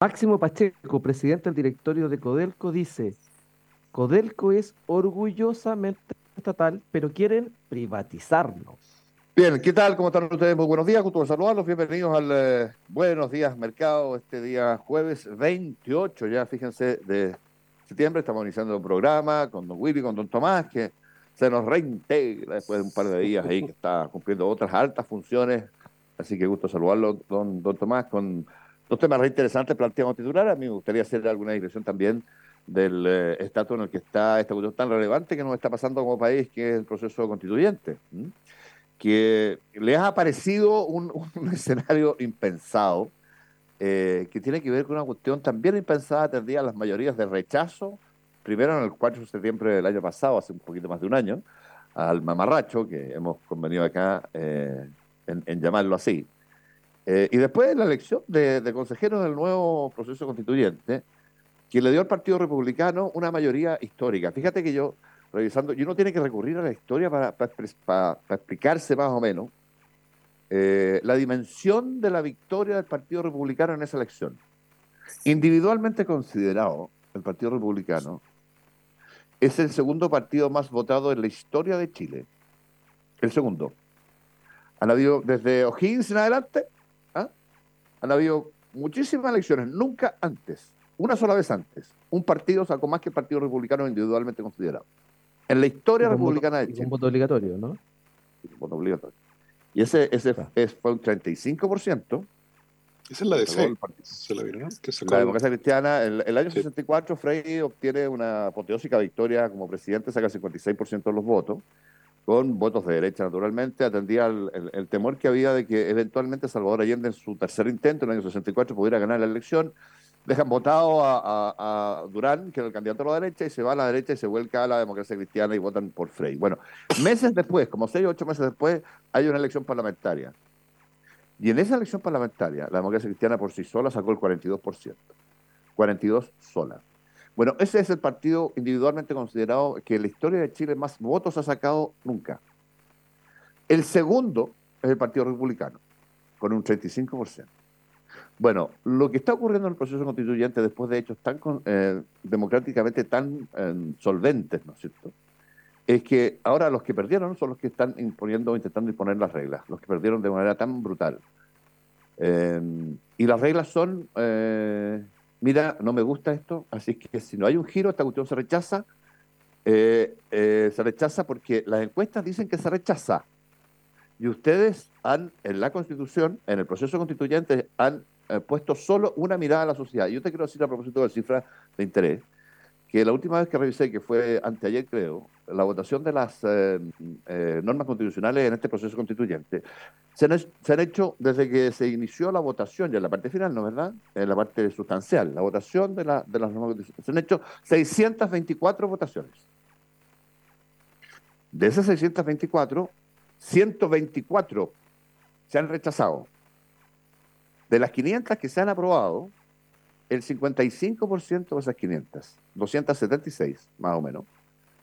Máximo Pacheco, presidente del directorio de Codelco, dice, Codelco es orgullosamente estatal, pero quieren privatizarnos. Bien, ¿qué tal? ¿Cómo están ustedes? Muy buenos días, gusto saludarlos. Bienvenidos al eh, Buenos Días Mercado, este día jueves 28, ya fíjense, de septiembre. Estamos iniciando el programa con don Willy, con don Tomás, que se nos reintegra después de un par de días ahí, que está cumpliendo otras altas funciones. Así que gusto saludarlo, don Tomás, con dos temas re interesantes planteamos titular. A mí me gustaría hacer alguna digresión también del eh, estatus en el que está esta cuestión tan relevante que nos está pasando como país, que es el proceso constituyente. Que le ha aparecido un, escenario impensado, eh, que tiene que ver con una cuestión también impensada, atendida a las mayorías de rechazo, primero en el 4 de septiembre del año pasado, hace un poquito más de un año, al mamarracho, que hemos convenido acá eh, en llamarlo así, eh, y después la elección de, consejeros del nuevo proceso constituyente, que le dio al Partido Republicano una mayoría histórica. Fíjate que yo, revisando, y uno tiene que recurrir a la historia para, para, explicarse más o menos eh, la dimensión de la victoria del Partido Republicano en esa elección. Individualmente considerado, el Partido Republicano es el segundo partido más votado en la historia de Chile. El segundo. Han habido desde O'Higgins en adelante han habido muchísimas elecciones, nunca antes, una sola vez antes, un partido sacó más que el Partido Republicano individualmente considerado. En la historia republicana de Chile. Un voto obligatorio, ¿no? Un voto obligatorio. Y ese, ese fue un 35%. Esa es la de C. ¿Se la vieron? la democracia cristiana. El, el año 64, Frey obtiene una apoteósica victoria como presidente, saca el 56% de los votos con votos de derecha, naturalmente, atendía el, temor que había de que eventualmente Salvador Allende en su tercer intento, en el año 64, pudiera ganar la elección. Dejan votado a, Durán, que era el candidato a la derecha, y se va a la derecha y se vuelca a la democracia cristiana y votan por Frey. Bueno, meses después, como seis o ocho meses después, hay una elección parlamentaria. Y en esa elección parlamentaria, la democracia cristiana por sí sola sacó el 42%. 42 sola. Bueno, ese es el partido individualmente considerado que en la historia de Chile más votos ha sacado nunca. El segundo es el Partido Republicano, con un 35%. Bueno, lo que está ocurriendo en el proceso constituyente después de hechos tan eh, democráticamente tan eh, solventes, ¿no es cierto? Es que ahora los que perdieron son los que están imponiendo o intentando imponer las reglas, los que perdieron de manera tan brutal. Eh, y las reglas son mira, no me gusta esto, así que si no hay un giro, esta cuestión se rechaza. Eh, eh, se rechaza porque las encuestas dicen que se rechaza. Y ustedes han, en la Constitución, en el proceso constituyente, han eh, puesto solo una mirada a la sociedad. Yo te quiero decir a propósito de cifras de interés, que la última vez que revisé, que fue anteayer creo, la votación de las eh, eh, normas constitucionales en este proceso constituyente, se han, hecho desde que se inició la votación, ya en la parte final, ¿no verdad? En la parte sustancial, la votación de, de las normas constitucionales. Se han hecho 624 votaciones. De esas 624, 124 se han rechazado. De las 500 que se han aprobado, el 55% de esas 500, 276 más o menos,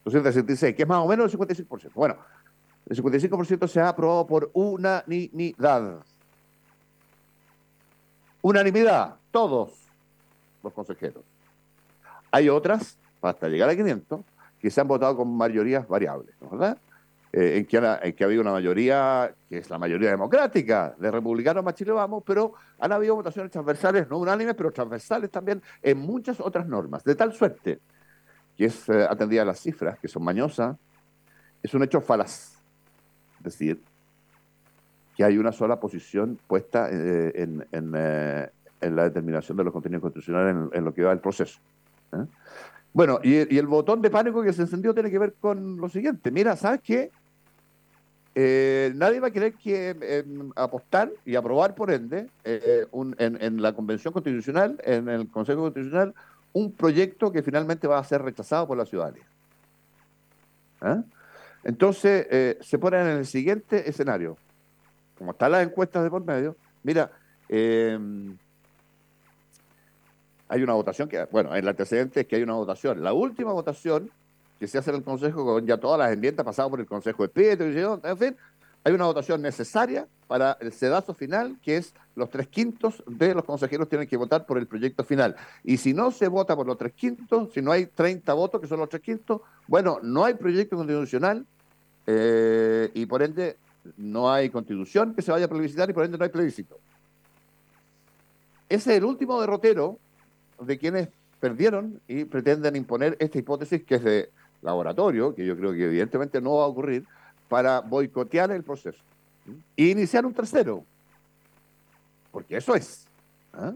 276, que es más o menos el 55%. Bueno, el 55% se ha aprobado por unanimidad. Unanimidad, todos los consejeros. Hay otras, hasta llegar a 500, que se han votado con mayorías variables, ¿verdad? Eh, en, que en que ha habido una mayoría, que es la mayoría democrática, de republicanos más Chile Vamos, pero han habido votaciones transversales, no unánimes, pero transversales también en muchas otras normas, de tal suerte que es eh, atendida a las cifras, que son mañosas, es un hecho falaz. Es decir, que hay una sola posición puesta eh, en, en, la determinación de los contenidos constitucionales en, lo que va el proceso. Bueno, y, y, el botón de pánico que se encendió tiene que ver con lo siguiente. Mira, ¿sabes qué? Eh, nadie va a querer que em, apostar y aprobar, por ende, eh, en, la Convención Constitucional, en el Consejo Constitucional, un proyecto que finalmente va a ser rechazado por la ciudadanía. ¿Ah? Entonces, eh, se ponen en el siguiente escenario. Como están las encuestas de por medio, mira, em, hay una votación que, bueno, el antecedente es que hay una votación. La última votación que se hace en el Consejo con ya todas las enmiendas pasadas por el Consejo de Espíritu, en fin, hay una votación necesaria para el sedazo final, que es los tres quintos de los consejeros tienen que votar por el proyecto final. Y si no se vota por los tres quintos, si no hay 30 votos, que son los tres quintos, bueno, no hay proyecto constitucional eh, y por ende no hay constitución que se vaya a plebiscitar y por ende no hay plebiscito. Ese es el último derrotero de quienes perdieron y pretenden imponer esta hipótesis que es de laboratorio, que yo creo que evidentemente no va a ocurrir, para boicotear el proceso e iniciar un tercero. Porque eso es. ¿ah?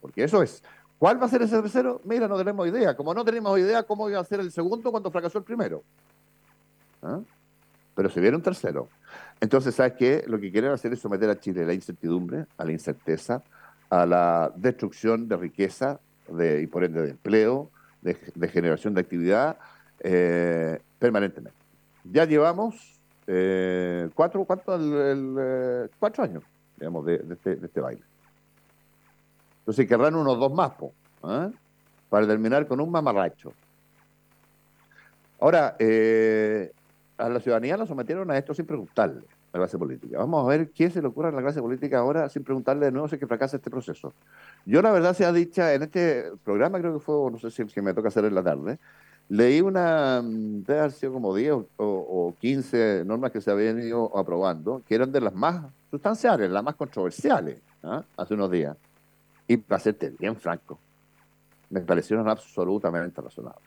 Porque eso es. ¿Cuál va a ser ese tercero? Mira, no tenemos idea. Como no tenemos idea cómo iba a ser el segundo cuando fracasó el primero. ¿Ah? Pero se viene un tercero. Entonces, ¿sabes qué? Lo que quieren hacer es someter a Chile a la incertidumbre, a la incerteza, a la destrucción de riqueza de, y por ende de empleo, de generación de actividad, eh, permanentemente. Ya llevamos eh, cuatro, ¿cuánto? El, eh, cuatro años, digamos, de, este, de, este, baile. Entonces querrán unos dos más, para terminar con un mamarracho. Ahora, a la ciudadanía la sometieron a esto sin preguntarle a la clase política. Vamos a ver qué se le ocurre a la clase política ahora sin preguntarle de nuevo si que fracasa este proceso. Yo la verdad se ha dicha en este programa, creo que fue, no sé si me toca hacer en la tarde, Leí una, mm, debe haber sido como 10 o, 15 normas que se habían ido aprobando, que eran de las más sustanciales, las más controversiales, ¿ah? hace unos días. Y para serte bien franco, me parecieron absolutamente razonables.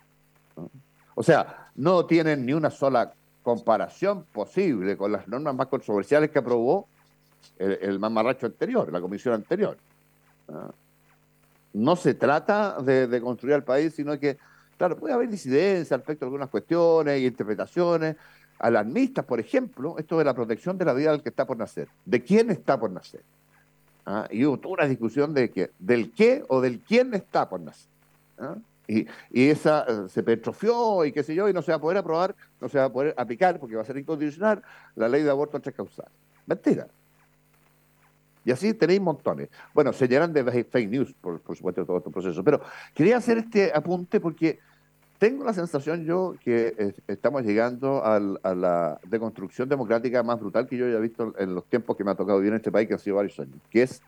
O sea, no tienen ni una sola comparación posible con las normas más controversiales que aprobó el, el mamarracho anterior, la comisión anterior. ¿ah? No se trata de construir el país, sino que Claro, puede haber disidencia respecto a algunas cuestiones y interpretaciones alarmistas, por ejemplo, esto de la protección de la vida del que está por nacer. ¿De quién está por nacer? ¿Ah? Y hubo toda una discusión de que, del qué o del quién está por nacer. ¿Ah? Y, esa eh, se petrofió y qué sé yo, y no se va a poder aprobar, no se va a poder aplicar, porque va a ser incondicional, la ley de aborto entre causales. Mentira. Y así tenéis montones. Bueno, se llenan de fake news, por, supuesto, todo este proceso. Pero quería hacer este apunte porque tengo la sensación yo que estamos llegando a la deconstrucción democrática más brutal que yo haya visto en los tiempos que me ha tocado vivir en este país, que han sido varios años, que es,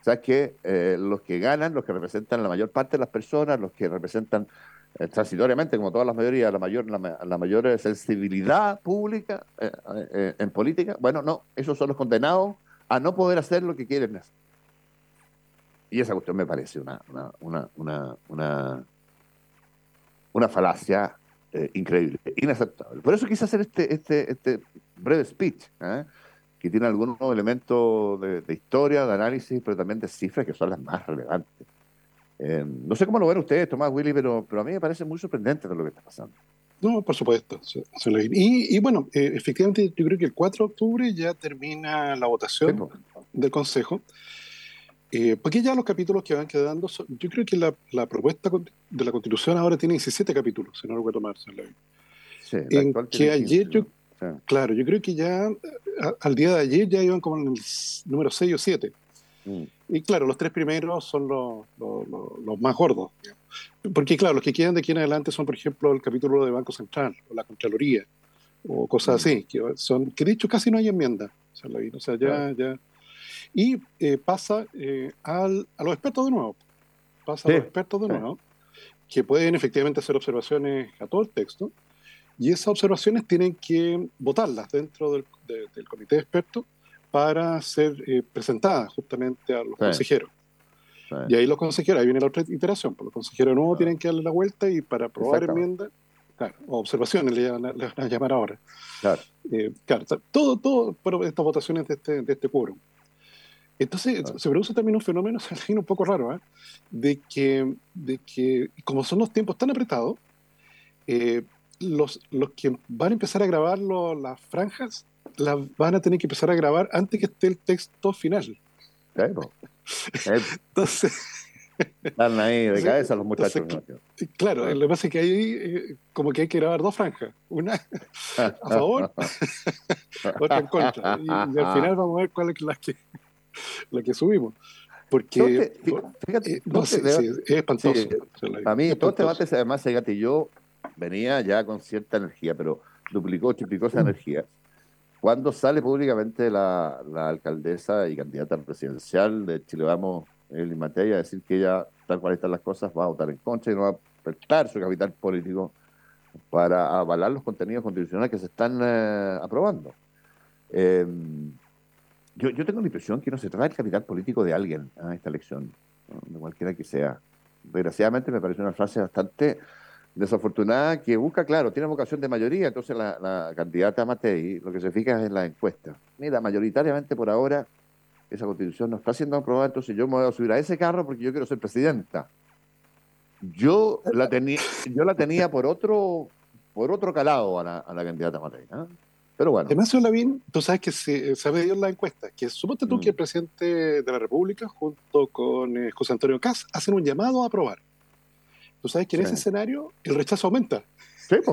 ¿sabes qué? Eh, los que ganan, los que representan la mayor parte de las personas, los que representan eh, transitoriamente, como todas las mayorías, la mayor, la, mayor sensibilidad pública eh, en política, bueno, no, esos son los condenados a no poder hacer lo que quieren hacer. Y esa cuestión me parece una, una, una, una, una, falacia eh, increíble, inaceptable. Por eso quise hacer este, este, este breve speech, ¿eh? que tiene algunos elementos de, historia, de análisis, pero también de cifras que son las más relevantes. Eh, no sé cómo lo ven ustedes, Tomás Willy, pero, pero a mí me parece muy sorprendente lo que está pasando. No, por supuesto. Y, y bueno, eh, efectivamente, yo creo que el 4 de octubre ya termina la votación del Consejo. Eh, porque ya los capítulos que van quedando, yo creo que la, la, propuesta de la Constitución ahora tiene 17 capítulos, si no lo a tomar. Sí, en que ayer yo, claro, yo creo que ya al día de ayer ya iban como en el número 6 o 7. Mm. Y claro, los tres primeros son los, los, los más gordos. Porque claro, los que quedan de aquí en adelante son, por ejemplo, el capítulo de Banco Central o la Contraloría o cosas así, que son que de hecho casi no hay enmienda. O sea, ya, ya. Y eh, pasa eh, al, a los expertos de nuevo. Pasa a los expertos de nuevo, que pueden efectivamente hacer observaciones a todo el texto. y esas observaciones tienen que votarlas dentro del, comité de expertos para ser eh, presentadas justamente a los consejeros. Y ahí los consejeros, ahí viene la otra iteración, pues los consejeros nuevos tienen que darle la vuelta y para aprobar enmiendas, claro, o observaciones le, van a llamar ahora. Claro. Eh, claro, todo, todo, pero estas votaciones de este, de este quórum. Entonces se produce también un fenómeno un poco raro, ¿eh? de, que, de que, como son los tiempos tan apretados, eh, los, los que van a empezar a grabar las franjas las van a tener que empezar a grabar antes que esté el texto final. Claro. entonces. Están ahí de cabeza los muchachos. claro, lo que pasa es que ahí eh, como que hay que grabar dos franjas, una a favor, otra en contra. Y, al final vamos a ver cuál es la que, la que subimos. Porque, fíjate, eh, no sé, es espantoso. a mí todo este debate además se gatilló, venía ya con cierta energía, pero duplicó, triplicó esa mm. energía. Cuando sale públicamente la, alcaldesa y candidata presidencial de Chile Vamos, Eli Matei, a decir que ella, tal cual están las cosas, va a votar en contra y no va a prestar su capital político para avalar los contenidos constitucionales que se están eh, aprobando. Eh, yo, yo tengo la impresión que no se trata del capital político de alguien a esta elección, de cualquiera que sea. Desgraciadamente me parece una frase bastante desafortunada que busca, claro, tiene vocación de mayoría, entonces la, la candidata Matei lo que se fija es en la encuesta. Mira, mayoritariamente por ahora esa constitución no está siendo aprobada, entonces yo me voy a subir a ese carro porque yo quiero ser presidenta. Yo la tenía, yo la tenía por otro, por otro calado a la, a la candidata Matei. ¿no? Pero bueno. Además, Lavín, tú sabes que se, se ha medido en la encuesta, que suponte tú que el mm. presidente de la República, junto con eh, José Antonio Caz, hacen un llamado a aprobar. Tú sabes que en ese escenario el rechazo aumenta. Sí,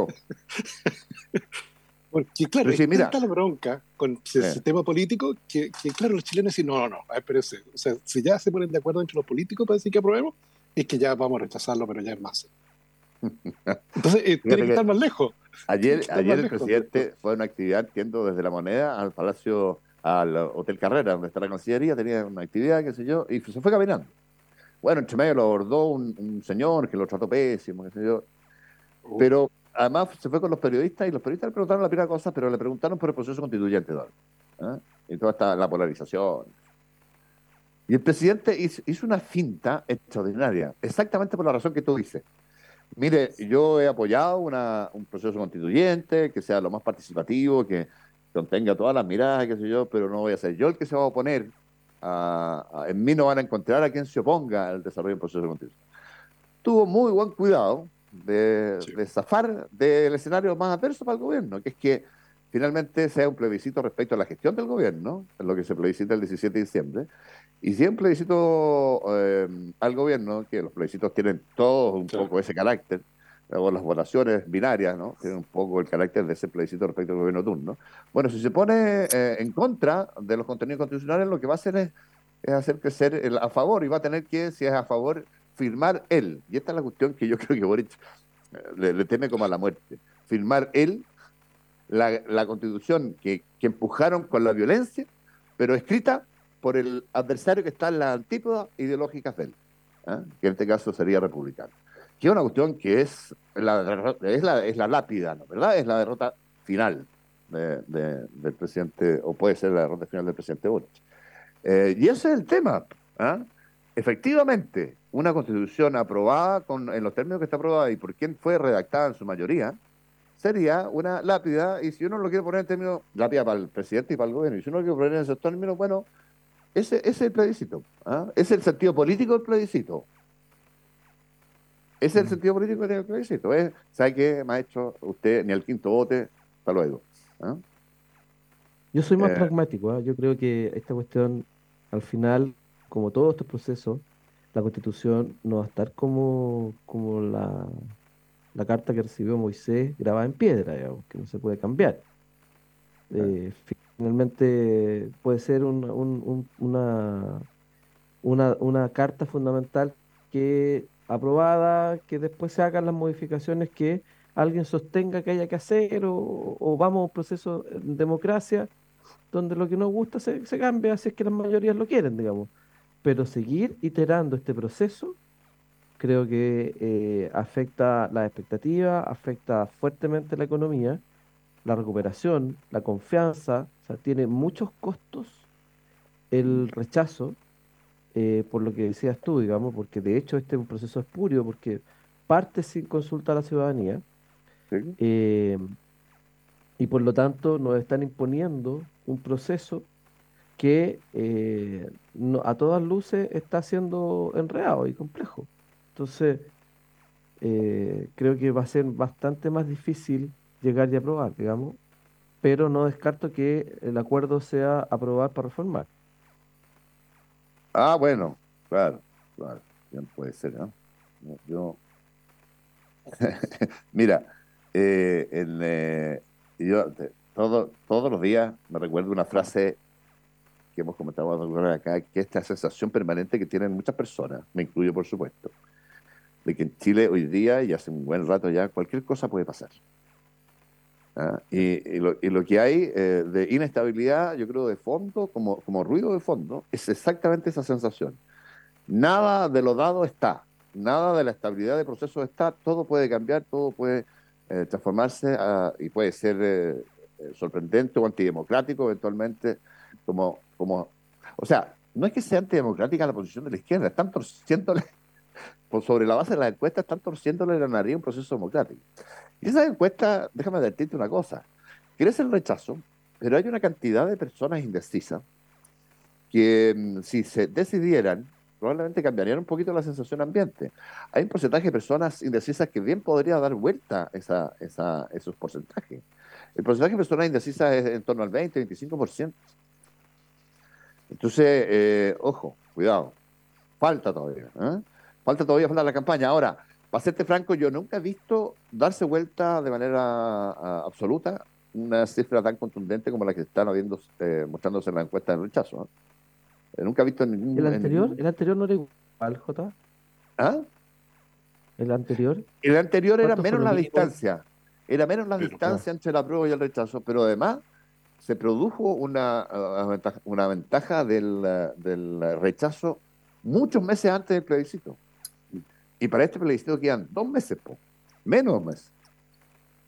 Porque, claro, hay tanta la bronca con el sistema político que, claro, los chilenos dicen, no, no, no, espérese. O sea, si ya se ponen de acuerdo entre los políticos para decir que aprobemos, es que ya vamos a rechazarlo, pero ya es más. Entonces, eh, tiene que estar más lejos. Ayer, ayer el presidente fue a una actividad, entiendo, desde la moneda al Palacio, al Hotel Carrera, donde está la Cancillería, tenía una actividad, qué sé yo, y se fue caminando. Bueno, entre medio lo abordó un, señor que lo trató pésimo, qué sé yo. Pero además se fue con los periodistas y los periodistas le preguntaron la primera cosa, pero le preguntaron por el proceso constituyente, ¿eh? Y toda esta, la polarización. Y el presidente hizo, hizo una finta extraordinaria, exactamente por la razón que tú dices. Mire, yo he apoyado un proceso constituyente que sea lo más participativo, que contenga todas las miradas, qué sé yo, pero no voy a ser yo el que se va a oponer. A, en mí no van a encontrar a quien se oponga al desarrollo del proceso constitucional. Tuvo muy buen cuidado de, de zafar del escenario más adverso para el gobierno, que es que finalmente sea un plebiscito respecto a la gestión del gobierno, en lo que se plebiscita el 17 de diciembre, y si un plebiscito eh, al gobierno, que los plebiscitos tienen todos un poco ese carácter, o las votaciones binarias, ¿no? Tienen un poco el carácter de ese plebiscito respecto al gobierno turno. Bueno, si se pone eh, en contra de los contenidos constitucionales, lo que va a hacer es, es hacer crecer el a favor y va a tener que, si es a favor, firmar él. Y esta es la cuestión que yo creo que Boric eh, le, teme como a la muerte. Firmar él la, constitución que, que empujaron con la violencia, pero escrita por el adversario que está en la antípoda ideológica de él, ¿eh? que en este caso sería republicano. Que es una cuestión que es la, es la, es la lápida, ¿no? ¿verdad? Es la derrota final del presidente, o puede ser la derrota final del presidente Boric. Eh, y ese es el tema. ¿eh? Efectivamente, una constitución aprobada con, en los términos que está aprobada y por quien fue redactada en su mayoría, sería una lápida, y si uno lo quiere poner en términos, lápida para el presidente y para el gobierno, y si uno lo quiere poner en esos términos, bueno, ese, es el plebiscito. ¿ah? Es el sentido político del plebiscito. Ese es el mm. sentido político del plebiscito. ¿eh? ¿Sabe qué, maestro? Usted ni al quinto vote, hasta luego. ¿ah? Yo soy más eh. pragmático. ¿ah? Yo creo que esta cuestión, al final, como todo este proceso, la constitución no va a estar como, como la, la carta que recibió Moisés grabada en piedra, digamos, que no se puede cambiar. Eh, finalmente puede ser una, una, una, carta fundamental que aprobada, que después se hagan las modificaciones que alguien sostenga que haya que hacer o, vamos a un proceso de democracia donde lo que nos gusta se, se cambia si es que las mayorías lo quieren, digamos. Pero seguir iterando este proceso creo que eh, afecta la expectativa, afecta fuertemente la economía, la recuperación, la confianza, o sea, tiene muchos costos el rechazo, eh, por lo que decías tú, digamos, porque de hecho este es un proceso espurio, porque parte sin consulta a la ciudadanía, eh, y por lo tanto nos están imponiendo un proceso que a todas luces está siendo enredado y complejo. Entonces, eh, creo que va a ser bastante más difícil llegar y aprobar, digamos, pero no descarto que el acuerdo sea aprobar para reformar. Ah, bueno, claro, claro, bien puede ser, ¿no? Yo, mira, eh, eh, yo todo, todos los días me recuerdo una frase que hemos comentado acá, que esta sensación permanente que tienen muchas personas, me incluyo por supuesto, de que en Chile hoy día, y hace un buen rato ya, cualquier cosa puede pasar. ¿Ah? Y, lo, que hay eh, de inestabilidad, yo creo, de fondo, como, como ruido de fondo, es exactamente esa sensación. Nada de lo dado está, nada de la estabilidad del proceso está, todo puede cambiar, todo puede eh, transformarse ah, y puede ser eh, sorprendente o antidemocrático eventualmente, como, como... O sea, no es que sea antidemocrática la posición de la izquierda, están torciéndole por sobre la base de las encuestas, están torciéndole la nariz a un proceso democrático. Y esa encuesta, déjame advertirte una cosa, crece el rechazo, pero hay una cantidad de personas indecisas que mm, si se decidieran, probablemente cambiarían un poquito la sensación ambiente. Hay un porcentaje de personas indecisas que bien podría dar vuelta esa, esos porcentajes. El porcentaje de personas indecisas es en torno al 20, 25%. Entonces, eh, ojo, cuidado, falta todavía. ¿eh? Falta todavía falta la campaña. Ahora, para serte franco, yo nunca he visto darse vuelta de manera ah, absoluta una cifra tan contundente como la que están habiendo, eh, mostrándose en la encuesta de rechazo. Eh, nunca he visto ningún. ¿El anterior, ¿El anterior no era igual, J? ¿Ah? ¿El anterior? El anterior era menos la distancia. Era menos la distancia entre la prueba y el rechazo, pero además se produjo una, ah, una ventaja del, ah, del rechazo muchos meses antes del plebiscito. Y para este plebiscito quedan dos meses, menos dos meses.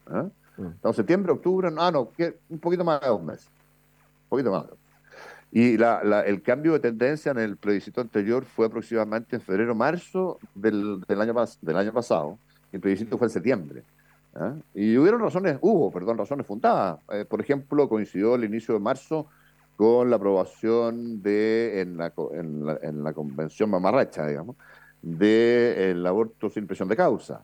¿Ah? Mm. Entonces, septiembre, octubre, ah, no, un poquito más de dos meses. Un poquito más. Y la, el cambio de tendencia en el plebiscito anterior fue aproximadamente en febrero, marzo del, del, año, del año pasado. El plebiscito fue en septiembre. ¿ah? Y hubieron razones, hubo, perdón, razones fundadas. Eh, por ejemplo, coincidió el inicio de marzo con la aprobación de, en la, en la, en la convención mamarracha, digamos, del aborto sin presión de causa,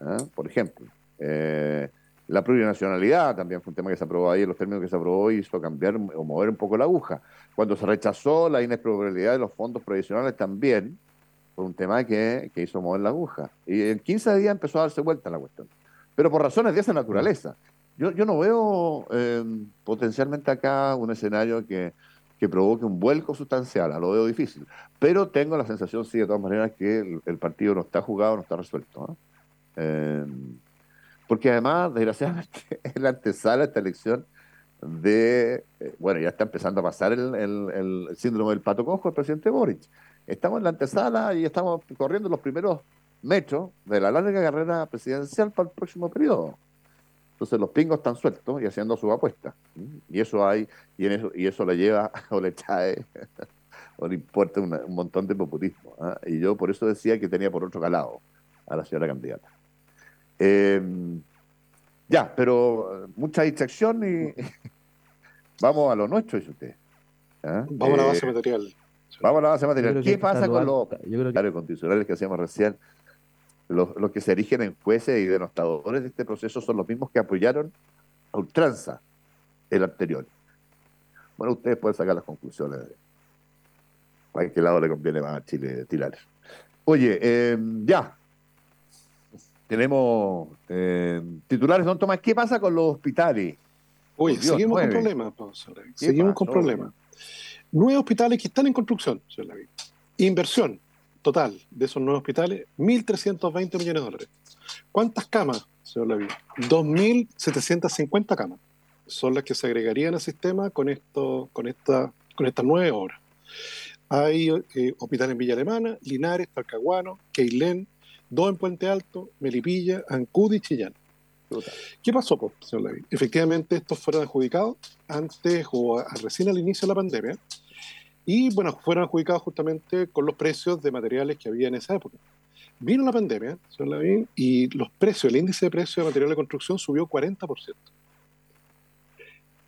¿eh? por ejemplo. Eh, la plurinacionalidad también fue un tema que se aprobó ahí, los términos que se aprobó hizo cambiar o mover un poco la aguja. Cuando se rechazó la inexpropiabilidad de los fondos provisionales también, fue un tema que, que, hizo mover la aguja. Y en 15 días empezó a darse vuelta la cuestión. Pero por razones de esa naturaleza. Yo, yo no veo eh, potencialmente acá un escenario que, que provoque un vuelco sustancial, lo veo difícil. Pero tengo la sensación, sí, de todas maneras, que el, partido no está jugado, no está resuelto. Eh, porque además, desgraciadamente, es la antesala esta elección de, eh, bueno, ya está empezando a pasar el, el, síndrome del pato cojo del presidente Boric. Estamos en la antesala y estamos corriendo los primeros metros de la larga carrera presidencial para el próximo periodo. Entonces los pingos están sueltos y haciendo su apuesta. Y eso hay, y, en eso, y eso le lleva o le trae o le importa un montón de populismo. ¿ah? Y yo por eso decía que tenía por otro calado a la señora candidata. Em, ya, pero mucha distracción y vamos a lo nuestro, dice usted. ¿ah? Vamos a la base eh, material. Vamos a la base material. ¿Qué pasa con los que... condicionales que hacíamos recién? Los, que se erigen en jueces y denostadores de este proceso son los mismos que apoyaron a ultranza el anterior. Bueno, ustedes pueden sacar las conclusiones de qué lado le conviene más a Chile tirar. Oye, em, ya. Tenemos em, titulares, don Tomás. ¿Qué pasa con los hospitales? Oye, seguimos con problemas, Seguimos con problemas. Nueve hospitales que están en construcción, señor Inversión, total de esos nuevos hospitales, 1.320 millones de dólares. ¿Cuántas camas, señor Lavín? 2.750 camas son las que se agregarían al sistema con, esto, con, esta, con estas nueve obras. Hay eh, hospitales en Villa Alemana, Linares, Talcahuano, Keilén, dos en Puente Alto, Melipilla, Ancud y Chillán. ¿Qué pasó, pues, señor Levy? Efectivamente, estos fueron adjudicados antes o recién al inicio de la pandemia y, bueno, fueron adjudicados justamente con los precios de materiales que había en esa época. Vino la pandemia, señor Levy, y los precios, el índice de precios de materiales de construcción subió 40%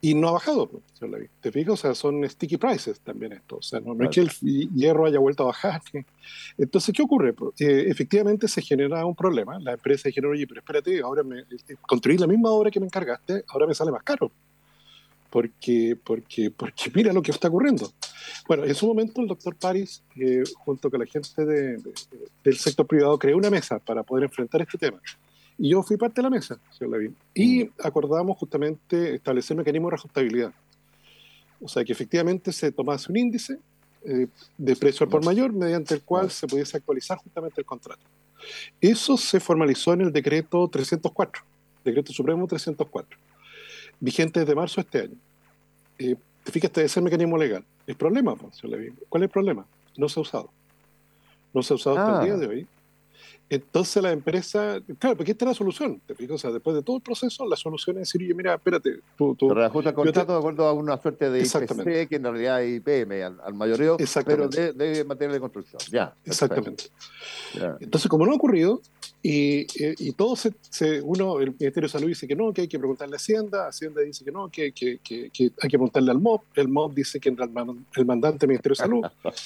y no ha bajado, pues, ¿te fijas? O sea, son sticky prices también esto. O sea, no, es que el hierro haya vuelto a bajar. Entonces, ¿qué ocurre? Pues, eh, efectivamente se genera un problema. La empresa dijeron, oye, pero espérate, ahora me, eh, construir la misma obra que me encargaste, ahora me sale más caro. Porque, porque, porque mira lo que está ocurriendo. Bueno, en su momento el doctor Paris, eh, junto con la gente del sector privado, creó una mesa para poder enfrentar este tema. Y yo fui parte de la mesa, señor Lavín. Y mm. acordamos justamente establecer mecanismos de reajustabilidad. O sea, que efectivamente se tomase un índice eh, de precio al por mayor mediante el cual se pudiese actualizar justamente el contrato. Eso se formalizó en el decreto 304, decreto supremo 304, vigente desde marzo de este año. Eh, fíjate, ese es el mecanismo legal. El problema, pues, señor Levin, ¿cuál es el problema? No se ha usado. No se ha usado hasta el día ah. de hoy entonces la empresa, claro, porque esta es la solución, ¿te fijas? O sea, después de todo el proceso, la solución es decir, oye, mira, espérate, tú... tú reajusta el contrato de acuerdo a una suerte de IPC, que en realidad es IPM al, al mayoreo, pero de, de, material de construcción. Ya. Exactamente. Entonces, como no ha ocurrido, y, eh, y, todo se, se, uno, el Ministerio de Salud dice que no, que hay que preguntarle a Hacienda, Hacienda dice que no, que, que, que, hay que preguntarle al MOB, el MOB dice que el, mandante del Ministerio de Salud.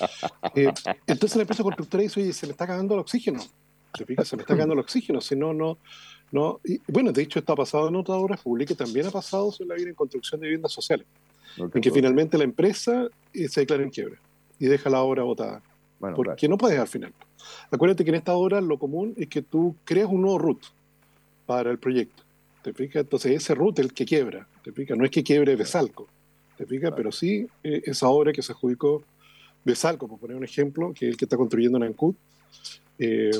Eh, entonces la empresa constructora dice, oye, se le está cagando el oxígeno. Se me está cagando el oxígeno, si no, no, no. Y, bueno, de hecho, esto ha pasado en otras obras públicas, también ha pasado en la vida en construcción de viviendas sociales, en que finalmente la empresa eh, se declara en quiebra y deja la obra botada. Porque no puedes al final. Acuérdate que en esta obra lo común es que tú creas un nuevo root para el proyecto. ¿Te fijas? Entonces ese root es el que quiebra. ¿Te fijas? No es que quiebre Besalco. ¿Te fijas? Pero sí eh, esa obra que se adjudicó Besalco, por poner un ejemplo, que es el que está construyendo en Ancud, eh,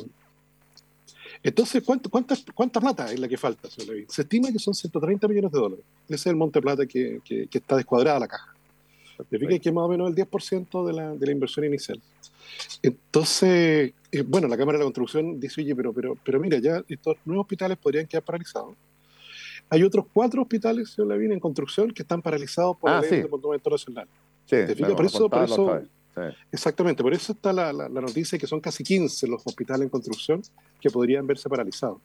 entonces, ¿cuánto, cuánta, ¿cuánta plata es la que falta, señor Se estima que son 130 millones de dólares. Ese es el monte de plata que, que, está descuadrada la caja. Significa que es más o menos el 10% de la, de la inversión inicial. Entonces, eh, bueno, la Cámara de la Construcción dice, oye, pero, pero, pero mira, ya estos nuevos hospitales podrían quedar paralizados. Hay otros cuatro hospitales, señor Lavín, en construcción que están paralizados por ah, la ley del Monumento Nacional. Sí, por eso, por eso Exactamente, por eso está la, la, noticia que son casi 15 los hospitales en construcción que podrían verse paralizados.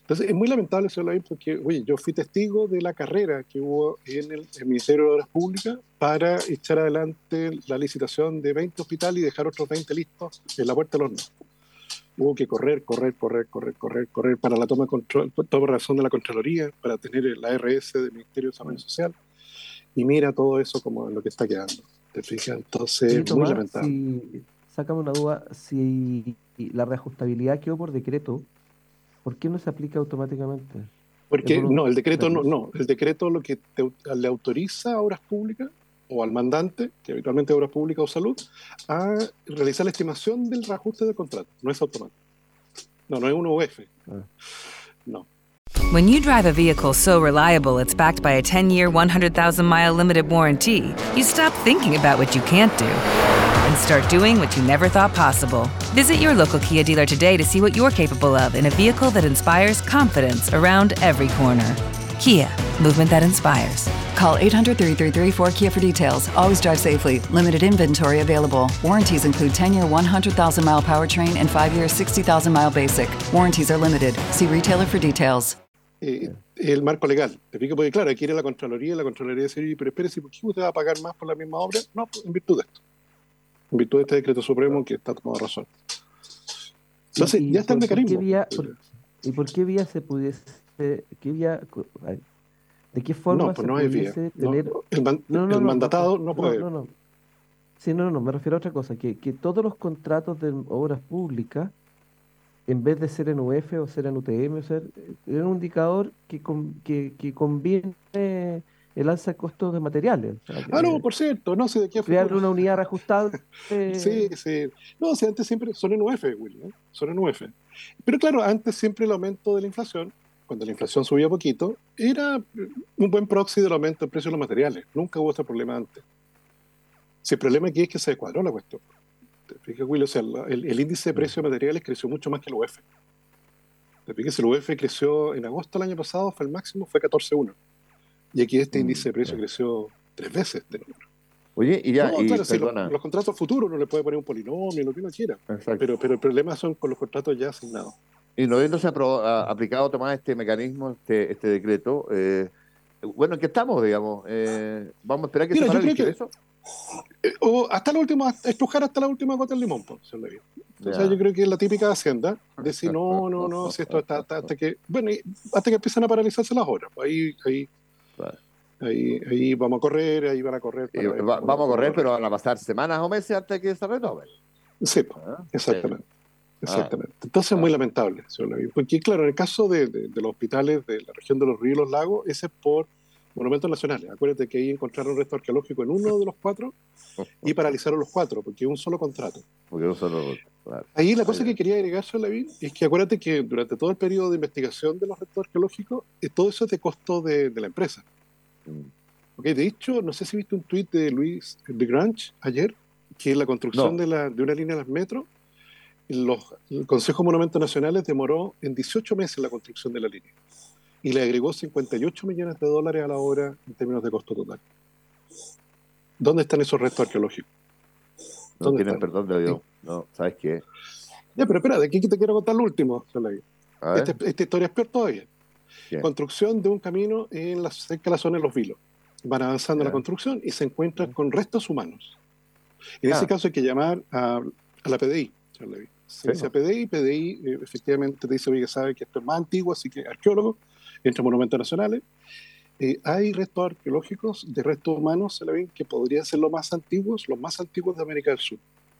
Entonces, es muy lamentable, señor Lavín, porque, oye, yo fui testigo de la carrera que hubo en el, Ministerio de Obras Públicas para echar adelante la licitación de 20 hospitales y dejar otros 20 listos en la puerta del horno. Hubo que correr, correr, correr, correr, correr, correr para la toma de control, toma razón de la Contraloría, para tener la ARS del Ministerio de Desarrollo Social. Y mira todo eso como lo que está quedando. Entonces, muy lamentable. Si, sácame una duda, si la reajustabilidad quedó por decreto, ¿por qué no se aplica automáticamente? Porque no, el decreto no, no, el decreto lo que le autoriza a obras públicas o al mandante, que habitualmente es obras públicas o salud, a realizar la estimación del reajuste del contrato. No es automático. No, no es un UF. Ah. No. When you drive a vehicle so reliable it's backed by a 10 year, 100,000 mile limited warranty, you stop thinking about what you can't do and start doing what you never thought possible. Visit your local Kia dealer today to see what you're capable of in a vehicle that inspires confidence around every corner. Kia, movement that inspires. Call 800 333 4KIA for details. Always drive safely. Limited inventory available. Warranties include 10 year 100,000 mile powertrain and 5 year 60,000 mile basic. Warranties are limited. See retailer for details. Eh, el marco legal. ¿Te fijas? Porque claro, aquí ir la Contraloría y la Contraloría dice, pero espérese, ¿por qué usted va a pagar más por la misma obra? No, en virtud de esto. En virtud de este decreto supremo que está tomando razón. Entonces, ya está el mecanismo. ¿Y por qué vía se pudiese, qué vía, de qué forma pues se pudiese tener... el, mandatado no, puede. No, no, Sí, no, no, me refiero a otra cosa, que, que todos los contratos de obras públicas en vez de ser en UF o ser en UTM, o ser, es un indicador que, que, que conviene el alza de costos de materiales. ah, no, por cierto, no sé de qué Crear una unidad reajustable. sí, sí. No, si antes siempre son en UF, Willy, ¿eh? son en UF. Pero claro, antes siempre el aumento de la inflación, cuando la inflación subía poquito, era un buen proxy del aumento del precio de los materiales. Nunca hubo este problema antes. Si el problema aquí es que se cuadró la cuestión. Fíjate, Will, o sea, el, índice de precios de materiales creció mucho más que el UF. Fíjese, el UF creció en agosto del año pasado, fue el máximo, fue 14.1. Y aquí este mm, índice de precios creció tres veces de número. Oye, y ya. y, los, contratos futuros no le puede poner un polinomio, lo que uno quiera. Pero, pero el problema son con los contratos ya asignados. Y no habiéndose aplicado, Tomás, este mecanismo, este, este decreto, eh, bueno, ¿en qué estamos, digamos? Eh, ¿Vamos a esperar que se pare eso? Eh, o hasta la última, estrujar hasta la última gota del limón, pues, O sea, yo creo que es la típica Hacienda, decir, no, no, no, si esto está hasta, que, bueno, hasta que empiezan a paralizarse las horas. Pues ahí, ahí, ahí, ahí vamos a correr, ahí van a correr. vamos a correr, pero van a pasar semanas o meses antes de que se retome. Sí, ah, exactamente. Exactamente. Entonces es muy lamentable, porque claro, en el caso de, de, los hospitales de la región de los ríos y los lagos, ese es por monumentos nacionales. Acuérdate que ahí encontraron un resto arqueológico en uno de los cuatro y paralizaron los cuatro, porque es un solo contrato. Porque un solo, Ahí la cosa que quería agregar, Lavín, es que acuérdate que durante todo el periodo de investigación de los restos arqueológicos, eh, todo eso es de costo de, la empresa. Mm. Okay, de hecho, no sé si viste un tuit de Luis de Grange ayer, que la construcción de, la, de una línea de las metros los, el Consejo de Monumentos Nacionales demoró en 18 meses la construcción de la línea y le agregó 58 millones de dólares a la obra en términos de costo total. ¿Dónde están esos restos arqueológicos? No tienen perdón de Dios. No, ¿sabes qué? Ya, pero espera, de aquí te quiero contar lo último, este, esta historia es peor todavía. Construcción de un camino en la, cerca de la zona de Los Vilos. Van avanzando en la construcción y se encuentran con restos humanos. En ese caso hay que llamar a, a la PDI, se dice a PDI, PDI eh, efectivamente te dice, oye, sabe que esto es más antiguo, así que arqueólogo, entre monumentos nacionales. Eh, hay restos arqueológicos de restos humanos, se la ven, que podrían ser los más antiguos, los más antiguos de América del Sur,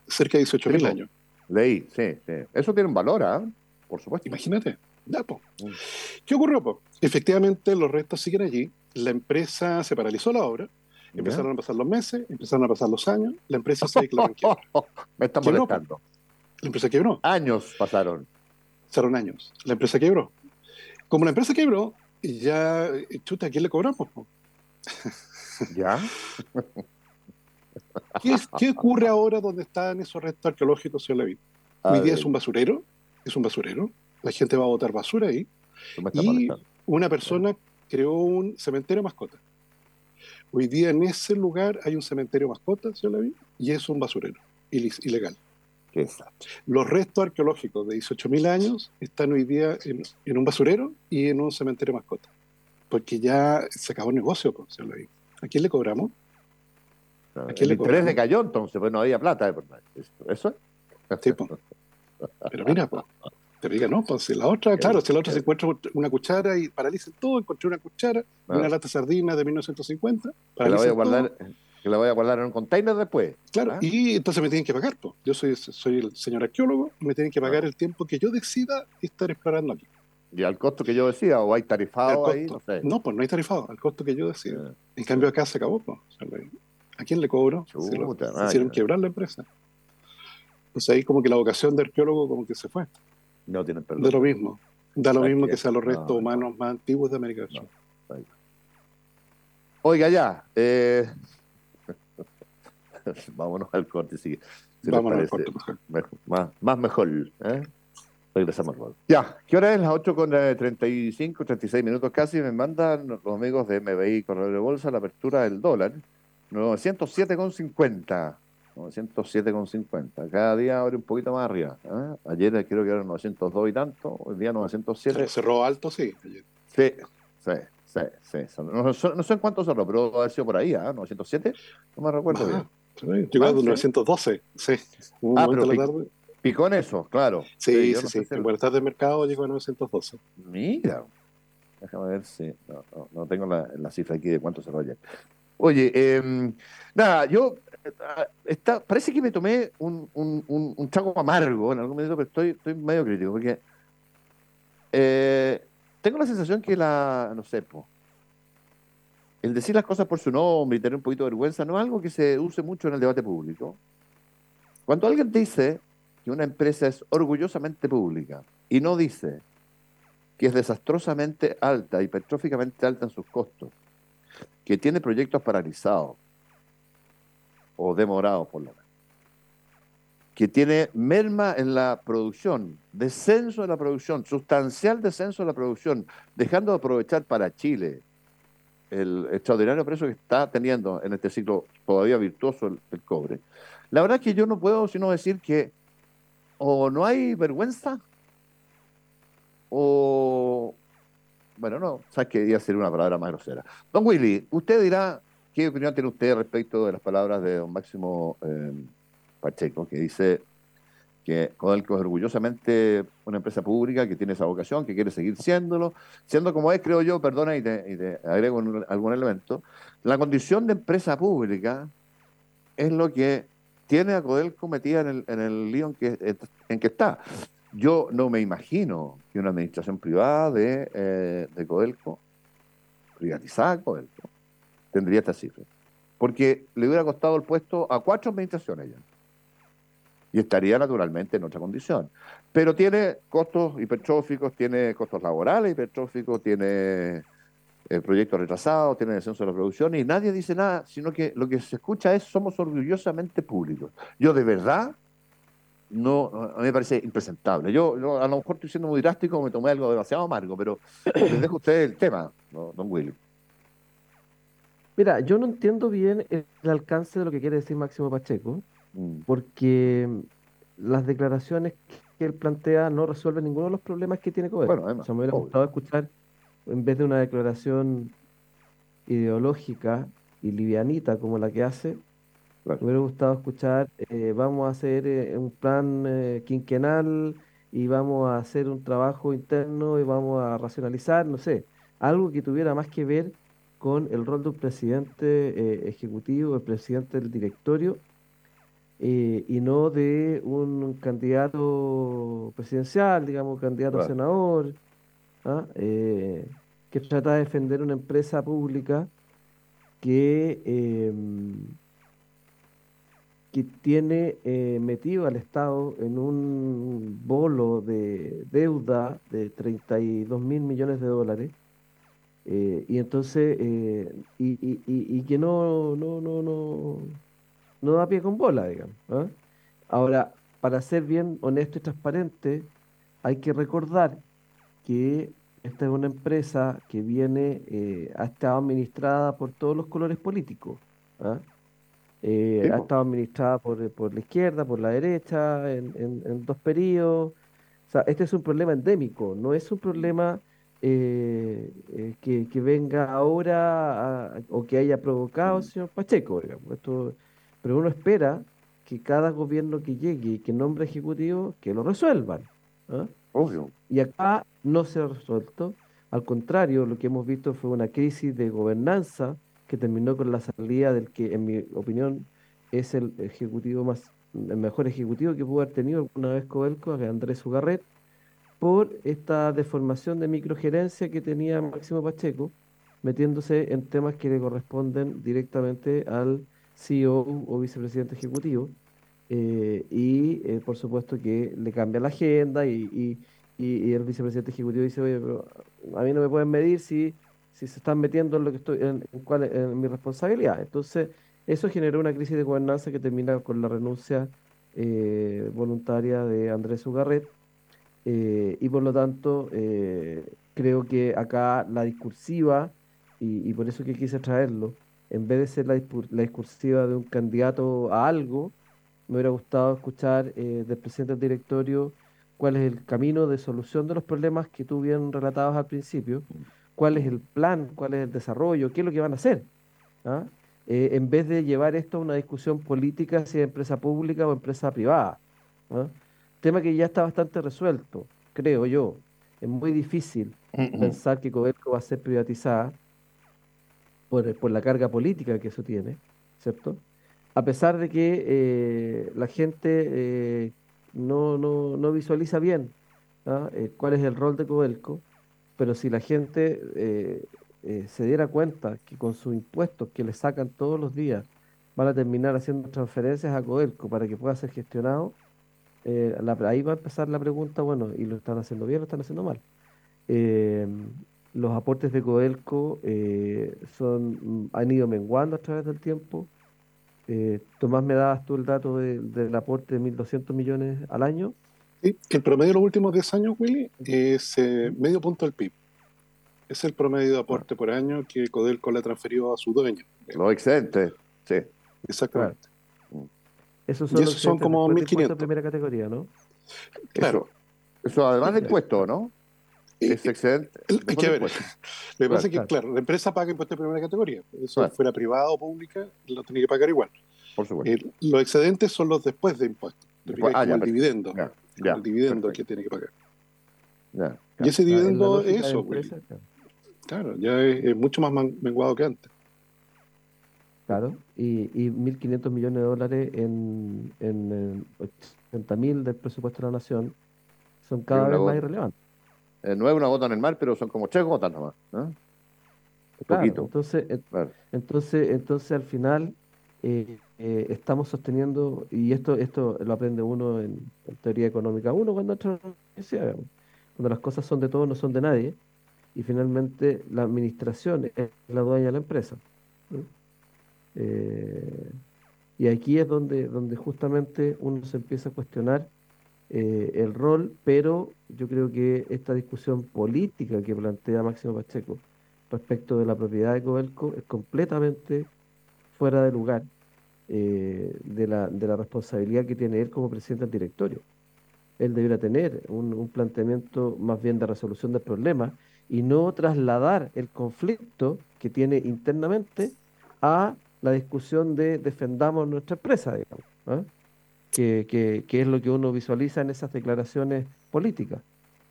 cerca de 18.000 años. Leí, sí, sí. Eso tiene un valor, ¿ah? Por supuesto. Imagínate. Ya, mm. ¿Qué ocurrió? Efectivamente, los restos siguen allí. La empresa se paralizó la obra. Empezaron a pasar los meses, empezaron a pasar los años. La empresa se declaró en Me está molestando. La empresa quebró. Años pasaron. Pasaron años. La empresa quebró. Como la empresa quebró, ya, eh, chuta, ¿a quién le cobramos? ¿Ya? ¿Qué, ocurre ahora donde están esos restos arqueológicos, señor Levin? Hoy día es un basurero, es un basurero, la gente va a botar basura ahí, y una persona creó un cementerio mascota. Hoy día en ese lugar hay un cementerio mascota, señor Levin, y es un basurero, ilegal. Los restos arqueológicos de 18.000 años están hoy día en, un basurero y en un cementerio mascota. Porque ya se acabó el negocio, pues, ¿A quién le cobramos? ¿A quién el le interés le cayó entonces, pues no había plata. ¿Eso? Sí, pues. Pero mira, pues, te diga, no, pues si la otra, claro, si la otra se encuentra una cuchara y paraliza todo, encontré una cuchara, una ah. lata sardina de 1950, la voy a guardar, que la voy a guardar en un container después. Claro, ¿ah? y entonces me tienen que pagar. Pues. Yo soy, soy el señor arqueólogo me tienen que pagar ah. el tiempo que yo decida estar explorando aquí. ¿Y al costo que yo decida o hay tarifado ahí? No, pues no hay tarifado, al costo que yo decida. En cambio acá se acabó. Pues. ¿A quién le cobro? lo, hicieron quebrar la empresa. Entonces ahí como que la vocación de arqueólogo como que se fue. No tienen perdón. De lo mismo. Da lo mismo que sean los restos humanos más antiguos de América del Sur. Oiga ya, eh, Vámonos al corte, si, Vámonos al corte, mejor. Más, más mejor. ¿eh? Regresamos Ya, ¿qué hora es? Las 8 con 35, eh, 36 minutos casi. Me mandan los amigos de MBI Correo de Bolsa la apertura del dólar. 907,50. 907,50. Cada día abre un poquito más arriba. ¿eh? Ayer creo que eran 902 y tanto. Hoy día 907. cerró alto, sí. Sí, sí. Sí, sí. No, sé en cuánto cerró, pero ha sido por ahí, ¿ah? 907. No me recuerdo bien. Sí, llegó a 912, sí. Un ah, pero la tarde. picó en eso, claro. Sí, sí, sí. En buenas tardes de mercado llegó a 912. Mira. Déjame ver si. No, no, no tengo la, la, cifra aquí de cuánto cerró ayer. Oye, eh, nada, yo. Eh, está, parece que me tomé un, un, un, un trago amargo en algún momento, pero estoy, estoy medio crítico, porque. Eh, tengo la sensación que la. No sé, po, el decir las cosas por su nombre y tener un poquito de vergüenza no es algo que se use mucho en el debate público. Cuando alguien dice que una empresa es orgullosamente pública y no dice que es desastrosamente alta, hipertróficamente alta en sus costos, que tiene proyectos paralizados o demorados por lo menos, que tiene merma en la producción, descenso de la producción, sustancial descenso de la producción, dejando de aprovechar para Chile el extraordinario precio que está teniendo en este ciclo todavía virtuoso el, cobre, la verdad es que yo no puedo sino decir que o no hay vergüenza o... Bueno, no, sabes que iba a ser una palabra más grosera. Don Willy, usted dirá, ¿qué opinión tiene usted respecto de las palabras de don Máximo eh, Pacheco, que dice que Codelco es orgullosamente una empresa pública que tiene esa vocación, que quiere seguir siéndolo, siendo como es, creo yo, perdona y te, agrego algún elemento, la condición de empresa pública es lo que tiene a Codelco metida en el, lío en que, en que está. Yo no me imagino que una administración privada de, eh, de Codelco, privatizada Codelco, tendría esta cifra. Porque le hubiera costado el puesto a cuatro administraciones ya y estaría naturalmente en otra condición. Pero tiene costos hipertróficos, tiene costos laborales hipertróficos, tiene eh, proyecto retrasado, tiene descenso de la producción y nadie dice nada, sino que lo que se escucha es somos orgullosamente públicos. Yo de verdad no, a mí me parece impresentable. Yo, a lo mejor estoy siendo muy drástico, me tomé algo demasiado amargo, pero les dejo a el tema, don Willy. Mira, yo no entiendo bien el alcance de lo que quiere decir Máximo Pacheco. Mm. porque las declaraciones que él plantea no resuelven ninguno de los problemas que tiene Codelco. Bueno, me hubiera gustado escuchar, en vez de una declaración ideológica y livianita como la que hace, me hubiera gustado escuchar, eh, vamos a hacer eh, un plan eh, quinquenal y vamos a hacer un trabajo interno y vamos a racionalizar, no sé, algo que tuviera más que ver con el rol de un presidente ejecutivo, el presidente del directorio, eh, y no de un candidato presidencial, digamos, candidato a senador, ¿ah? eh, que trata de defender una empresa pública que, em, que tiene eh, metido al Estado en un bolo de deuda de 32 mil millones de dólares. y entonces, y, y, y, y que no, no, no, no, no da pie con bola, digamos. ¿ah? Ahora, para ser bien honesto y transparente, hay que recordar que esta es una empresa que viene, eh, ha estado administrada por todos los colores políticos. ¿ah? Eh, ha estado administrada por, por, la izquierda, por la derecha, en, en, dos periodos. O sea, este es un problema endémico, no es un problema eh, que, que, venga ahora o que haya provocado el señor Pacheco. Digamos. Esto pero uno espera que cada gobierno que llegue y que nombre ejecutivo, que lo resuelvan. ¿ah? Obvio. Y acá no se ha resuelto. Al contrario, lo que hemos visto fue una crisis de gobernanza que terminó con la salida del que, en mi opinión, es el ejecutivo más, el mejor ejecutivo que pudo haber tenido alguna vez Coelco, que Andrés Ugarret, por esta deformación de microgerencia que tenía Máximo Pacheco, metiéndose en temas que le corresponden directamente al CEO o vicepresidente ejecutivo, eh, y eh, por supuesto que le cambia la agenda y, el vicepresidente ejecutivo dice, oye, pero a mí no me pueden medir si, si se están metiendo en lo que estoy, en, cuál, en mi responsabilidad. Entonces, eso generó una crisis de gobernanza que termina con la renuncia eh, voluntaria de Andrés Ugarret, y por lo tanto, creo que acá la discursiva, y, y por eso que quise traerlo, en vez de ser la, discursiva de un candidato a algo, me hubiera gustado escuchar eh, del presidente del directorio cuál es el camino de solución de los problemas que tú bien relatados al principio, cuál es el plan, cuál es el desarrollo, qué es lo que van a hacer. ¿ah? Eh, en vez de llevar esto a una discusión política si es empresa pública o empresa privada. ¿ah? Tema que ya está bastante resuelto, creo yo. Es muy difícil pensar que Codelco va a ser privatizada por, la carga política que eso tiene, ¿cierto? A pesar de que eh, la gente eh, no, no, no, visualiza bien ¿ah? eh, cuál es el rol de Codelco, pero si la gente se diera cuenta que con sus impuestos que le sacan todos los días van a terminar haciendo transferencias a Codelco para que pueda ser gestionado, ahí va a empezar la pregunta, bueno, ¿y lo están haciendo bien o lo están haciendo mal? Los aportes de Codelco eh, son, han ido menguando a través del tiempo. Eh, Tomás, ¿me dabas tú el dato del aporte de 1.200 millones al año? Sí, el promedio de los últimos 10 años, Willy, es eh, medio punto del PIB. Es el promedio de aporte por año que Codelco le ha transferido a su dueño. Lo excedente, sí. Exactamente. Esos son, son como 1.500. primera categoría, ¿no? Claro. Eso, además de impuesto, ¿no? Es excedente. Hay que ver. Lo que pasa es que, claro, la empresa paga impuestos de primera categoría. Eso fuera privada o pública, lo tiene que pagar igual. Por supuesto. los excedentes son los después de impuestos. Ah, el dividendo. el dividendo que tiene que pagar. Y ese dividendo es eso, Claro, ya es, mucho más menguado que antes. Claro, y, y 1.500 millones de dólares en, en, 80.000 del presupuesto de la nación son cada vez más irrelevantes. Eh, no es una gota en el mar, pero son como tres gotas nomás. entonces, entonces, entonces al final eh, eh, estamos sosteniendo, y esto, esto lo aprende uno en, teoría económica, uno cuando entra a la universidad, cuando las cosas son de todos, no son de nadie, y finalmente la administración es la dueña de la empresa. Eh, y aquí es donde, donde justamente uno se empieza a cuestionar eh, el rol, pero yo creo que esta discusión política que plantea Máximo Pacheco respecto de la propiedad de Coelco es completamente fuera de lugar eh, de, la, de la responsabilidad que tiene él como presidente del directorio. Él debería tener un, un planteamiento más bien de resolución del problema y no trasladar el conflicto que tiene internamente a la discusión de defendamos nuestra empresa, digamos, ¿ah? Que, que, es lo que uno visualiza en esas declaraciones políticas.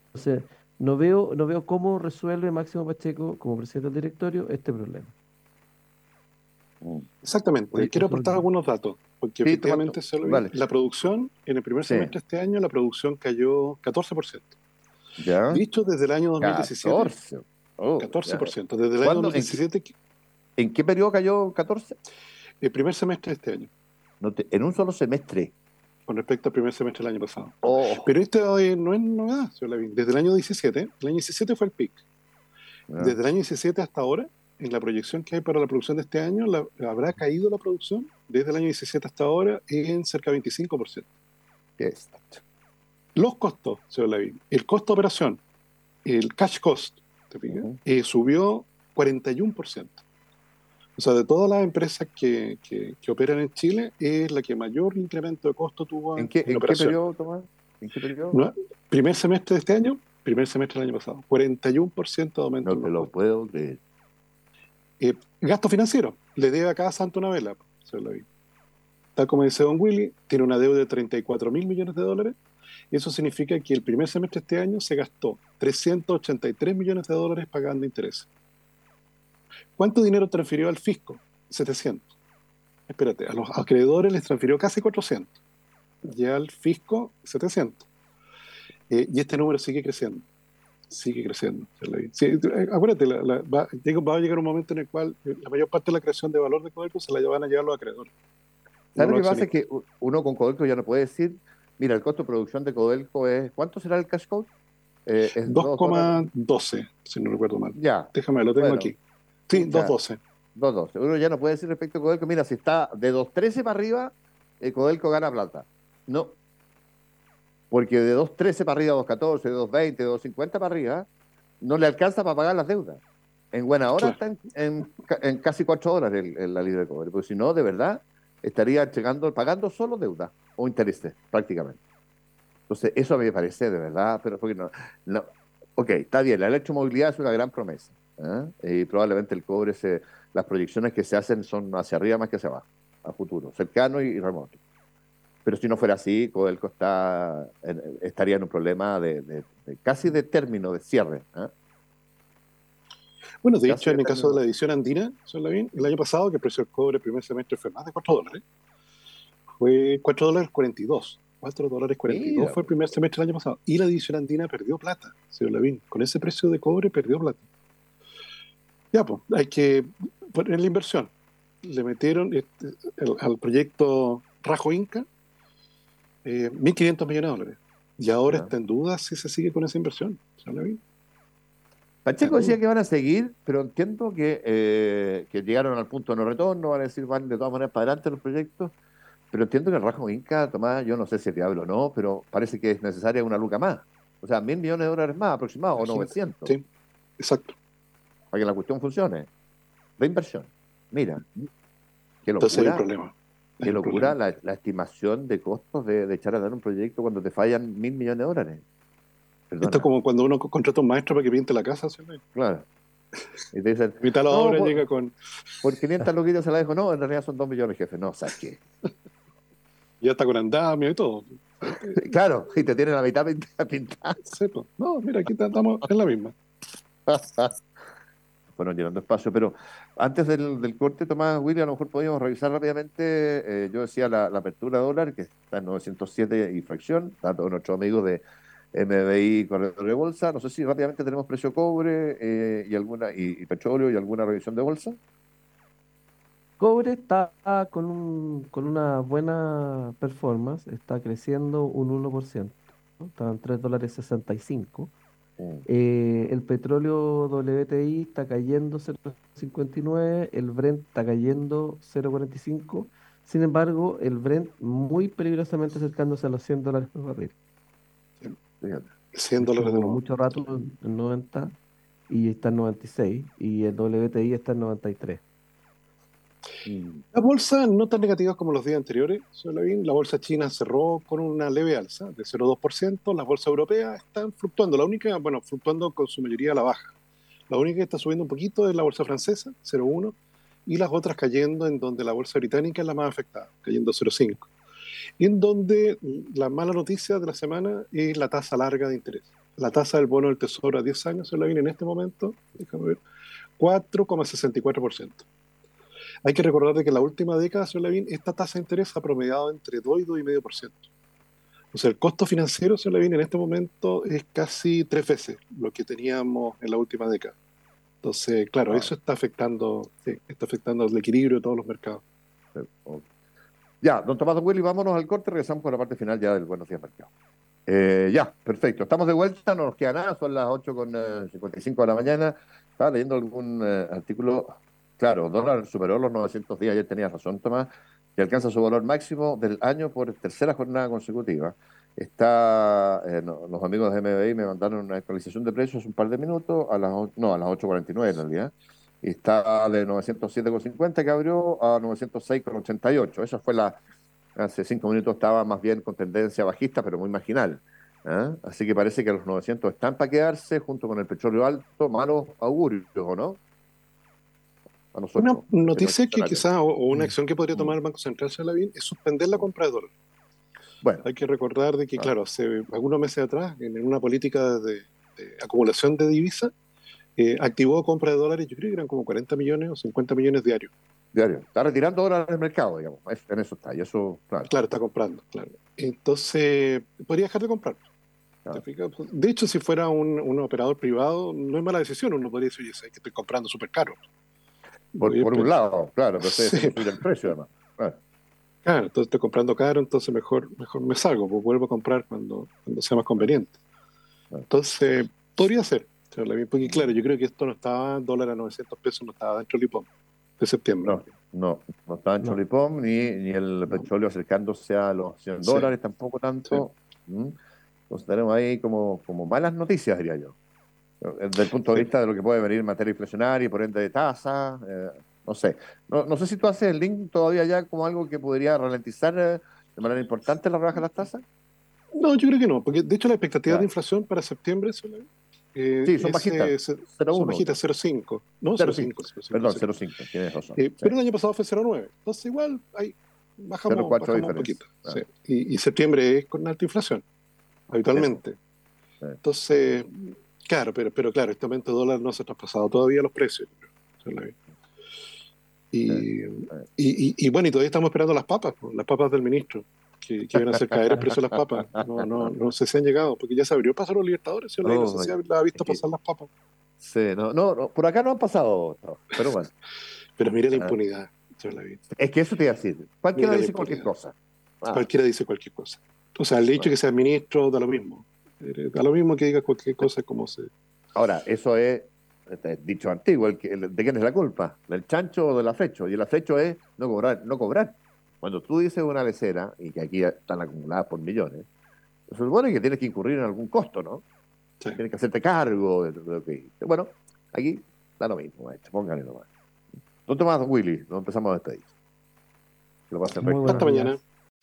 Entonces, no veo, no veo cómo resuelve Máximo Pacheco, como presidente del directorio, este problema. Exactamente, quiero aportar algunos datos, porque efectivamente la producción, en el primer semestre de este año, la producción cayó 14%. ¿Ya? Dicho desde el año 2017. 14%. 14%. Desde el año 2017. ¿En qué periodo cayó 14? El primer semestre de este año. en un solo semestre. Con respecto al primer semestre del año pasado. Oh. Pero esto eh, no es novedad, señor Desde el año 17, el año 17 fue el pic. Ah. Desde el año 17 hasta ahora, en la proyección que hay para la producción de este año, habrá caído la producción desde el año 17 hasta ahora en cerca de 25%. Exacto. Los costos, señor Lavín, el costo de operación, el cash cost, ¿te eh, subió 41%. O sea, de todas las empresas que, que, operan en Chile, es la que mayor incremento de costo tuvo en, qué, en, qué periodo, Tomás? ¿En qué periodo? primer semestre de este año, primer semestre del año pasado. 41% de aumento. No te lo puedo creer. Eh, gasto financiero. Le debe a cada santo una vela, Tal como dice Don Willy, tiene una deuda de 34 mil millones de dólares. Y eso significa que el primer semestre de este año se gastó 383 millones de dólares pagando intereses. ¿Cuánto dinero transfirió al fisco? 700. Espérate, a los acreedores les transfirió casi 400. Y al fisco, 700. Eh, y este número sigue creciendo. Sigue creciendo. Eh, acuérdate, va, a llegar un momento en el cual eh, la mayor parte de la creación de valor de Codelco se la van a llevar los acreedores. ¿Sabes lo que pasa? Es que uno con Codelco ya no puede decir, mira, el costo de producción de Codelco es, ¿cuánto será el cash code? 2,12, si no recuerdo mal. Ya. Déjame, lo tengo aquí. Sí, 2.12. 2.12. Uno ya no puede decir respecto a Codelco, mira, si está de 2.13 para arriba, el Codelco gana plata. No. Porque de 2.13 para arriba, 2.14, de 2.20, de 2.50 para arriba, no le alcanza para pagar las deudas. En buena hora está en, casi 4 horas el, la libre de Codelco. Porque si no, de verdad, estaría llegando, pagando solo deuda o intereses, prácticamente. Entonces, eso a mí me parece de verdad, pero porque no, no. Ok, está bien, la electromovilidad es una gran promesa. ¿Eh? Y probablemente el cobre, se, las proyecciones que se hacen son hacia arriba más que hacia abajo, a futuro, cercano y, remoto. Pero si no fuera así, Codelco está, estaría en un problema de, casi de término, de cierre. ¿eh? Bueno, de hecho, en el caso de la edición andina, el año pasado, que el precio del cobre el primer semestre fue más de 4 dólares, fue 4 dólares 42. 4 dólares 42 fue el primer semestre del año pasado. Y la edición andina perdió plata, señor Lavín. Con ese precio de cobre perdió plata. Ya, pues, hay que poner la inversión. Le metieron este, al proyecto Rajo Inca eh, 1.500 millones de dólares. Y ahora está en duda si se sigue con esa inversión. Pacheco decía que van a seguir, pero entiendo que, eh, que llegaron al punto de no retorno, van a decir van de todas maneras para adelante los proyectos, pero entiendo que el Rajo Inca, Tomás, yo no sé si es viable o no, pero parece que es necesaria una luca más. O sea, mil millones de dólares más aproximados, o 900. Sí, exacto. Para que la cuestión funcione. De inversión. Mira, qué locura. Entonces hay un problema. Qué locura la, estimación de costos de, echar a dar un proyecto cuando te fallan mil millones de dólares. Esto es como cuando uno contrata a un maestro para que pinte la casa, ¿sí? Claro. Y te dicen, mitad la obra llega con. Por 500 loquitos se la dejo, no, en realidad son 2 millones, jefe. No, ¿sabes qué? ya está con andamio y todo. Claro, y te tiene la mitad pintada. no, mira, aquí estamos en la misma. Bueno, llenando espacio, pero antes del, corte, Tomás William, a lo mejor podríamos revisar rápidamente, eh, yo decía la, apertura dólar, que está en 907 y fracción, tanto nuestros amigos de MBI Corredor de Bolsa. No sé si rápidamente tenemos precio cobre eh, y alguna y, petróleo y alguna revisión de bolsa. Cobre está con, un, con una buena performance, está creciendo un 1%, está en 3 dólares 65. Mm. Eh, el petróleo WTI está cayendo 0,59, el Brent está cayendo 0,45. Sin embargo, el Brent muy peligrosamente acercándose a los 100 dólares por barril. 100 dólares de nuevo. Mucho rato en 90 y está en 96 y el WTI está en 93. La bolsa no tan negativas como los días anteriores, la bolsa china cerró con una leve alza de 0,2%, las bolsas europeas están fluctuando, la única, bueno, fluctuando con su mayoría a la baja. La única que está subiendo un poquito es la bolsa francesa, 0,1, y las otras cayendo en donde la bolsa británica es la más afectada, cayendo 0,5 en donde la mala noticia de la semana es la tasa larga de interés. La tasa del bono del tesoro a 10 años se la en este momento, déjame ver, 4,64%. Hay que recordar de que en la última década, señor Lavín, esta tasa de interés ha promediado entre 2 y 2,5%. O sea, el costo financiero, señor Lavín, en este momento es casi tres veces lo que teníamos en la última década. Entonces, claro, eso está afectando, está afectando el equilibrio de todos los mercados. Ya, don Tomás Willy, vámonos al corte, regresamos con la parte final ya del Buenos Días Mercado. Eh, ya, perfecto. Estamos de vuelta, no nos queda nada, son las 8 con 55 eh, de la mañana. Estaba leyendo algún eh, artículo. Claro, dólar superó los 900 días, ayer tenías razón, Tomás, y alcanza su valor máximo del año por tercera jornada consecutiva. Está, los amigos de MBI me mandaron una actualización de precios un par de minutos, a las, no, a las 8.49 en realidad está de 907,50 que abrió a 906,88. Esa fue la, hace cinco minutos estaba más bien con tendencia bajista, pero muy marginal. ¿eh? Así que parece que los 900 están para quedarse junto con el petróleo alto, malos augurios, ¿o no? Una noticia que quizá, o, una acción que podría tomar el Banco Central, Salavín, es suspender la compra de dólar. Bueno. Hay que recordar de que, claro, hace algunos meses atrás, en una política de, de acumulación de divisas, eh, activó compra de dólares, yo creo que eran como 40 millones o 50 millones diarios. Diario. Está retirando dólares del mercado, digamos. En eso está. Y eso, claro. Claro, está comprando, claro. Entonces, podría dejar de comprar. De hecho, si fuera un, operador privado, no es mala decisión. Uno podría decir, oye, que estoy comprando súper caro. Por, un lado, claro, pero sí. el precio además. Claro. entonces estoy comprando caro, entonces mejor, mejor me salgo, pues vuelvo a comprar cuando, cuando sea más conveniente. Entonces, podría ser. Porque claro, yo creo que esto no estaba en dólar a 900 pesos, no estaba dentro del IPOM de septiembre. No, no, estaba en el IPOM, ni, ni el petróleo acercándose a los 100 dólares, tampoco tanto. ¿Mm? Entonces tenemos ahí como, como malas noticias, diría yo. Desde el punto de vista de lo que puede venir en materia inflacionaria y por ende de tasa, eh, no sé. No, no, sé si tú haces el link todavía ya como algo que podría ralentizar eh, de manera importante la rebaja de las tasas. No, yo creo que no, porque de hecho la expectativa de inflación para septiembre eh, sí, son bajitas. son bajitas, 0,5. No, 0,5. Perdón, 0,5, tienes razón. Eh, pero el año pasado fue 0,9. Entonces, igual, ahí bajamos, bajamos un poquito. Ah. Sí. Y, y, septiembre es con alta inflación, habitualmente. Entonces, claro, pero, pero claro, este aumento de dólar no se ha traspasado todavía los precios. Y, y, y, bueno, y todavía estamos esperando las papas, las papas del ministro que, que, iban a hacer caer el precio de las papas. No, no, no sé si han llegado, porque ya se abrió pasar los Libertadores, ¿sí? no, sé si ha visto pasar las papas. Sí, no, no, por acá no han pasado, pero bueno. pero mire la ah. impunidad, Es que eso te iba a decir. Cualquiera dice cualquier cosa. Ah. Cualquiera dice cualquier cosa. O sea, el hecho que sea ministro da lo mismo. Da lo mismo que diga cualquier cosa como se. Ahora, eso es este dicho antiguo, el, ¿de quién es la culpa? ¿Del chancho o del afecho? Y el afecho es no cobrar, no cobrar. Cuando tú dices una lecera, y que aquí están acumuladas por millones, se supone que tienes que incurrir en algún costo, ¿no? Tienes que hacerte cargo de, lo que Bueno, aquí da lo mismo, maestro, pónganle nomás. No te más, Willy, no empezamos a despedir. Lo vas a hacer Hasta mañana.